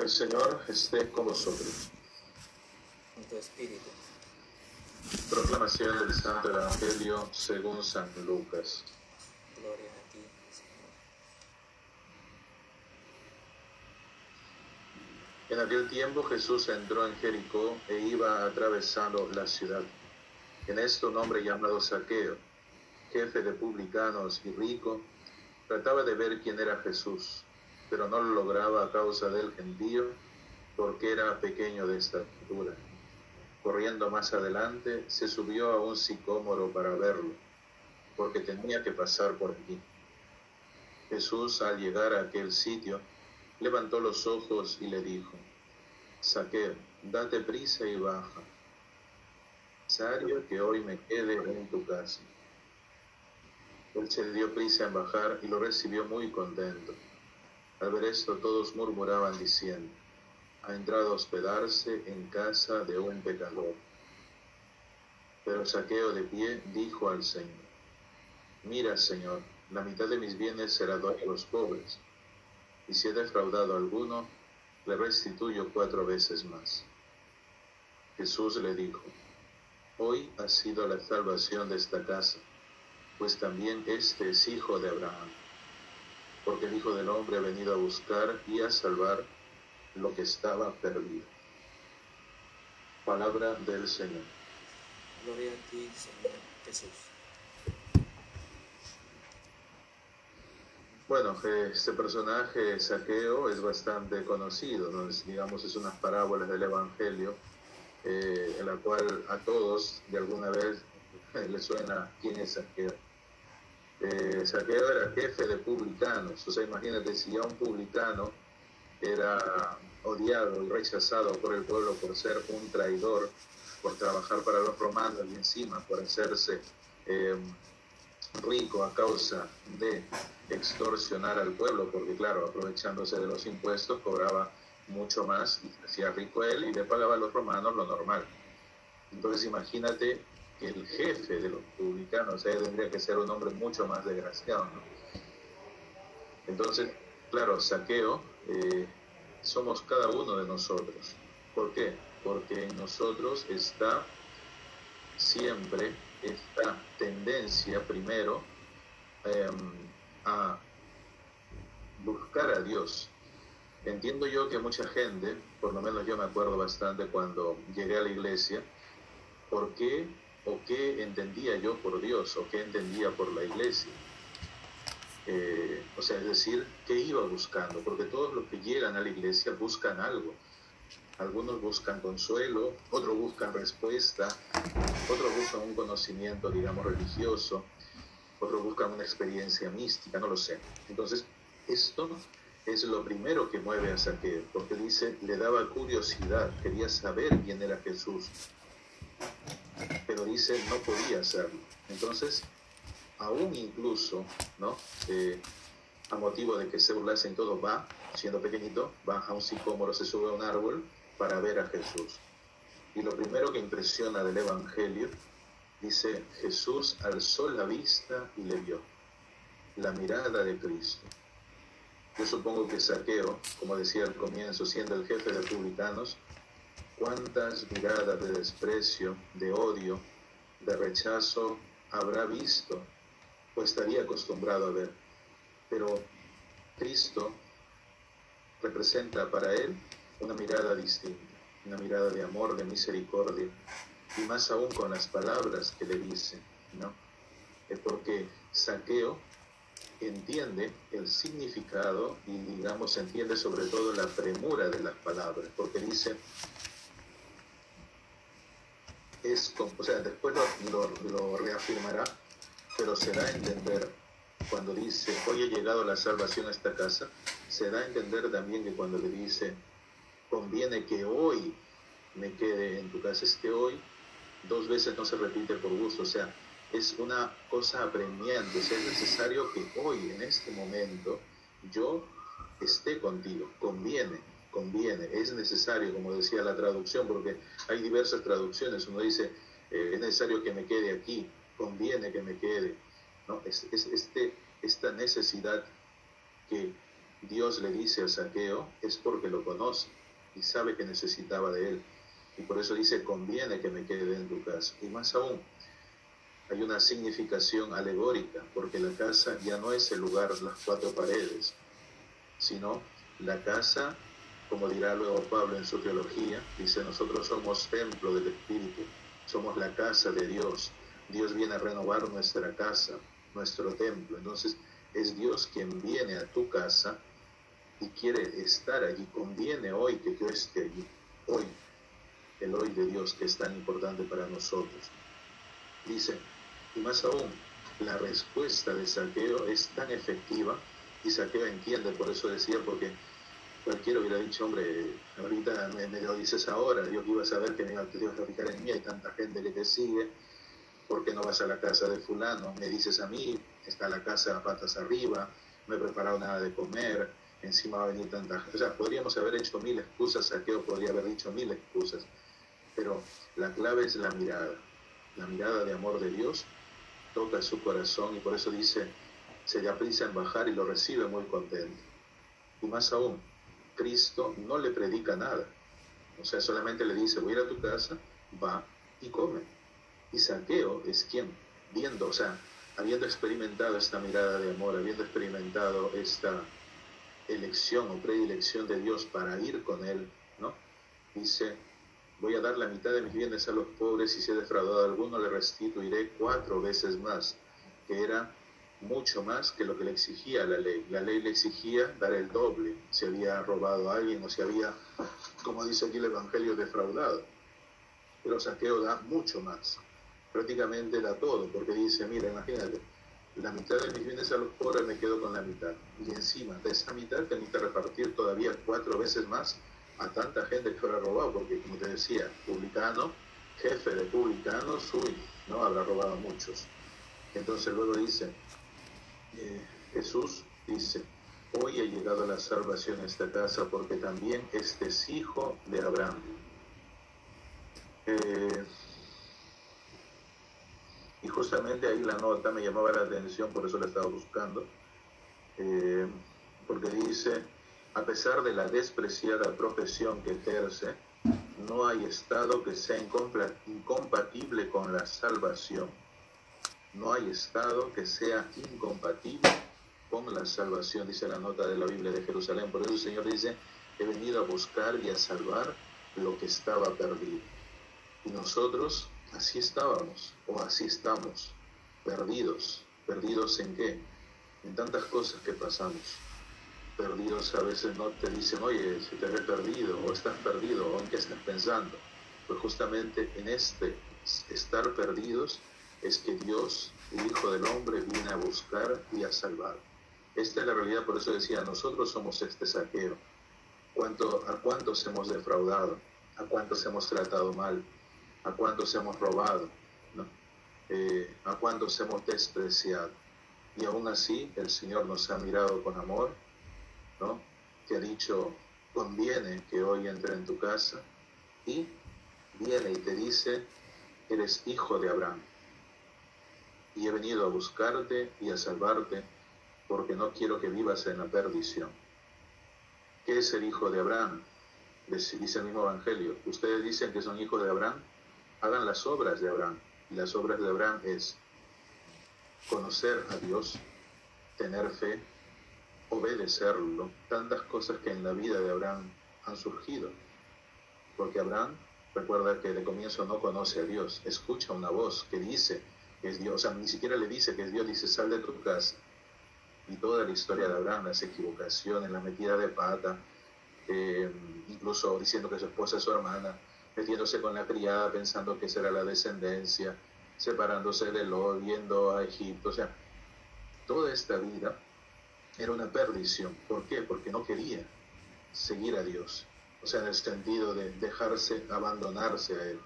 El Señor esté con vosotros. con tu espíritu. Proclamación del Santo Evangelio según San Lucas. Gloria a ti, Señor. En aquel tiempo Jesús entró en Jericó e iba atravesando la ciudad. En esto un hombre llamado Saqueo, jefe de publicanos y rico, trataba de ver quién era Jesús, pero no lo lograba a causa del gentío, porque era pequeño de estatura. Corriendo más adelante, se subió a un sicómoro para verlo, porque tenía que pasar por allí. Jesús, al llegar a aquel sitio, levantó los ojos y le dijo, Saqueo, date prisa y baja. Necesario que hoy me quede en tu casa. Él se dio prisa en bajar y lo recibió muy contento. Al ver esto todos murmuraban diciendo, ha entrado a hospedarse en casa de un pecador. Pero Saqueo de pie dijo al Señor, mira Señor, la mitad de mis bienes será doy a los pobres, y si he defraudado a alguno, le restituyo cuatro veces más. Jesús le dijo, hoy ha sido la salvación de esta casa, pues también este es hijo de Abraham, porque el Hijo del Hombre ha venido a buscar y a salvar lo que estaba perdido. Palabra del Señor. Gloria a ti, Señor Jesús. Bueno, este personaje, Saqueo, es bastante conocido, ¿no? Es, digamos, es unas parábolas del Evangelio, eh, en la cual a todos, de alguna vez, les suena quién es Saqueo. Eh, Saqueo era jefe de publicanos, o sea, imagínate si ya un publicano era odiado y rechazado por el pueblo por ser un traidor, por trabajar para los romanos y encima por hacerse eh, rico a causa de extorsionar al pueblo, porque claro, aprovechándose de los impuestos cobraba mucho más y hacía rico él y le pagaba a los romanos lo normal. Entonces imagínate el jefe de los publicanos tendría que ser un hombre mucho más desgraciado. ¿no? Entonces, claro, saqueo eh, somos cada uno de nosotros. ¿Por qué? Porque en nosotros está siempre esta tendencia primero eh, a buscar a Dios. Entiendo yo que mucha gente, por lo menos yo me acuerdo bastante cuando llegué a la iglesia, ¿por qué o qué entendía yo por Dios o qué entendía por la iglesia? Eh, o sea, es decir, ¿qué iba buscando? Porque todos los que llegan a la iglesia buscan algo. Algunos buscan consuelo, otros buscan respuesta, otros buscan un conocimiento, digamos, religioso, otros buscan una experiencia mística, no lo sé. Entonces, esto es lo primero que mueve a Saqueo, porque dice, le daba curiosidad, quería saber quién era Jesús, pero dice, no podía hacerlo. Entonces, aún incluso, ¿no? Eh, a motivo de que se burlasen todos, va, siendo pequeñito, va a un sicómoro, se sube a un árbol para ver a Jesús. Y lo primero que impresiona del Evangelio, dice, Jesús alzó la vista y le vio, la mirada de Cristo. Yo supongo que Saqueo, como decía al comienzo, siendo el jefe de republicanos, cuántas miradas de desprecio, de odio, de rechazo habrá visto o estaría acostumbrado a ver. Pero Cristo representa para él una mirada distinta, una mirada de amor, de misericordia, y más aún con las palabras que le dice, ¿no? Es porque Saqueo entiende el significado y digamos entiende sobre todo la premura de las palabras, porque dice, es, o sea, después lo, lo, reafirmará, pero se da a entender cuando dice, hoy ha llegado la salvación a esta casa, se da a entender también que cuando le dice, conviene que hoy me quede en tu casa, es que hoy dos veces no se repite por gusto, o sea, es una cosa apremiante, o es necesario que hoy, en este momento, yo esté contigo, conviene, conviene, es necesario, como decía la traducción, porque hay diversas traducciones, uno dice, eh, es necesario que me quede aquí, conviene que me quede, ¿no? Es, es este, esta necesidad que Dios le dice a Saqueo es porque lo conoce y sabe que necesitaba de él. Y por eso dice, conviene que me quede en tu casa. Y más aún, hay una significación alegórica, porque la casa ya no es el lugar, las cuatro paredes, sino la casa, como dirá luego Pablo en su teología, dice, nosotros somos templo del Espíritu, somos la casa de Dios. Dios viene a renovar nuestra casa, nuestro templo. Entonces, es Dios quien viene a tu casa y quiere estar allí. Conviene hoy que yo esté allí. Hoy, el hoy de Dios que es tan importante para nosotros. Dice, y más aún, la respuesta de Saqueo es tan efectiva y Saqueo entiende, por eso decía, porque cualquiera hubiera dicho, hombre, ahorita me, lo dices ahora, yo iba a saber que me iba a fijar en mí, hay tanta gente que te sigue, ¿por qué no vas a la casa de fulano? Me dices a mí, está la casa patas arriba, no he preparado nada de comer, encima va a venir tanta gente. O sea, podríamos haber hecho mil excusas, Saqueo podría haber dicho mil excusas, pero la clave es la mirada, la mirada de amor de Dios toca su corazón y por eso dice, se le aprisa en bajar y lo recibe muy contento. Y más aún, Cristo no le predica nada. O sea, solamente le dice, voy a ir a tu casa, va y come. Y Saqueo es quien, viendo, o sea, habiendo experimentado esta mirada de amor, habiendo experimentado esta elección o predilección de Dios para ir con él, ¿no? Dice, voy a dar la mitad de mis bienes a los pobres y si he defraudado a alguno le restituiré cuatro veces más, que era mucho más que lo que le exigía la ley. La ley le exigía dar el doble si había robado a alguien o si había, como dice aquí el Evangelio, defraudado. Pero Saqueo da mucho más, prácticamente da todo, porque dice, mira, imagínate, la mitad de mis bienes a los pobres me quedo con la mitad. Y encima de esa mitad tengo que repartir todavía cuatro veces más a tanta gente que fuera robado, porque como te decía, publicano, jefe de publicanos, uy, ¿no? Habrá robado muchos. Entonces luego dice, Jesús dice, hoy ha llegado la salvación a esta casa porque también este es hijo de Abraham. Eh, y justamente ahí la nota me llamaba la atención, por eso la estaba buscando, eh, porque dice, a pesar de la despreciada profesión que ejerce, no hay estado que sea incompatible con la salvación. No hay estado que sea incompatible con la salvación, dice la nota de la Biblia de Jerusalén. Por eso el Señor dice, he venido a buscar y a salvar lo que estaba perdido. Y nosotros así estábamos, o así estamos, perdidos. ¿Perdidos en qué? En tantas cosas que pasamos. Perdidos a veces no te dicen, oye, si te he perdido, o estás perdido, o en qué estás pensando. Pues justamente en este estar perdidos es que Dios, el Hijo del Hombre, viene a buscar y a salvar. Esta es la realidad, por eso decía, nosotros somos este saqueo. ¿Cuánto, ¿A cuántos hemos defraudado? ¿A cuántos hemos tratado mal? a cuántos hemos robado, eh, a cuántos hemos despreciado. Y aún así el Señor nos ha mirado con amor, ¿no? que ha dicho, conviene que hoy entre en tu casa y viene y te dice, eres hijo de Abraham. Y he venido a buscarte y a salvarte porque no quiero que vivas en la perdición. ¿Qué es el hijo de Abraham? Dice el mismo Evangelio. Ustedes dicen que son hijos de Abraham hagan las obras de Abraham. Y las obras de Abraham es conocer a Dios, tener fe, obedecerlo, tantas cosas que en la vida de Abraham han surgido. Porque Abraham, recuerda que de comienzo no conoce a Dios, escucha una voz que dice que es Dios, o sea, ni siquiera le dice que es Dios, dice sal de tu casa. Y toda la historia de Abraham, las equivocaciones, la metida de pata, eh, incluso diciendo que su esposa es su hermana, metiéndose con la criada pensando que será la descendencia, separándose de lo, viendo a Egipto. O sea, toda esta vida era una perdición. ¿Por qué? Porque no quería seguir a Dios. O sea, en el sentido de dejarse, abandonarse a Él.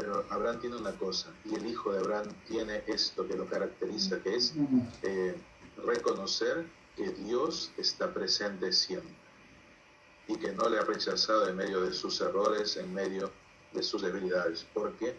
Pero Abraham tiene una cosa, y el hijo de Abraham tiene esto que lo caracteriza, que es eh, reconocer que Dios está presente siempre y que no le ha rechazado en medio de sus errores, en medio de sus debilidades, porque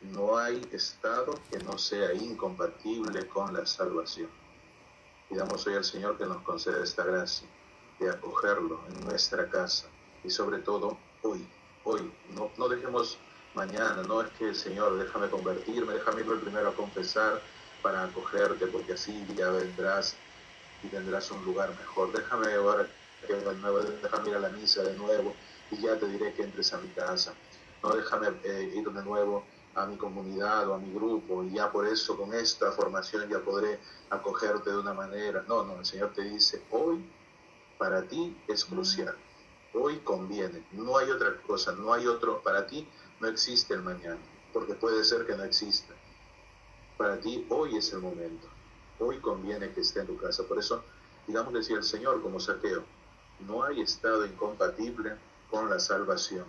no hay estado que no sea incompatible con la salvación. Pidamos hoy al Señor que nos conceda esta gracia que acogerlo en nuestra casa y sobre todo hoy, hoy. No, no dejemos mañana, no es que Señor, déjame convertirme, déjame ir primero a confesar para acogerte, porque así ya vendrás y tendrás un lugar mejor. Déjame ahora que de nuevo, déjame ir a la misa de nuevo y ya te diré que entres a mi casa. No déjame eh, ir de nuevo a mi comunidad o a mi grupo y ya por eso con esta formación ya podré acogerte de una manera. No, no, el Señor te dice, hoy para ti es crucial, hoy conviene, no hay otra cosa, no hay otro, para ti no existe el mañana, porque puede ser que no exista. Para ti hoy es el momento, hoy conviene que esté en tu casa. Por eso, digamos, decía el Señor como saqueo, no hay estado incompatible con la salvación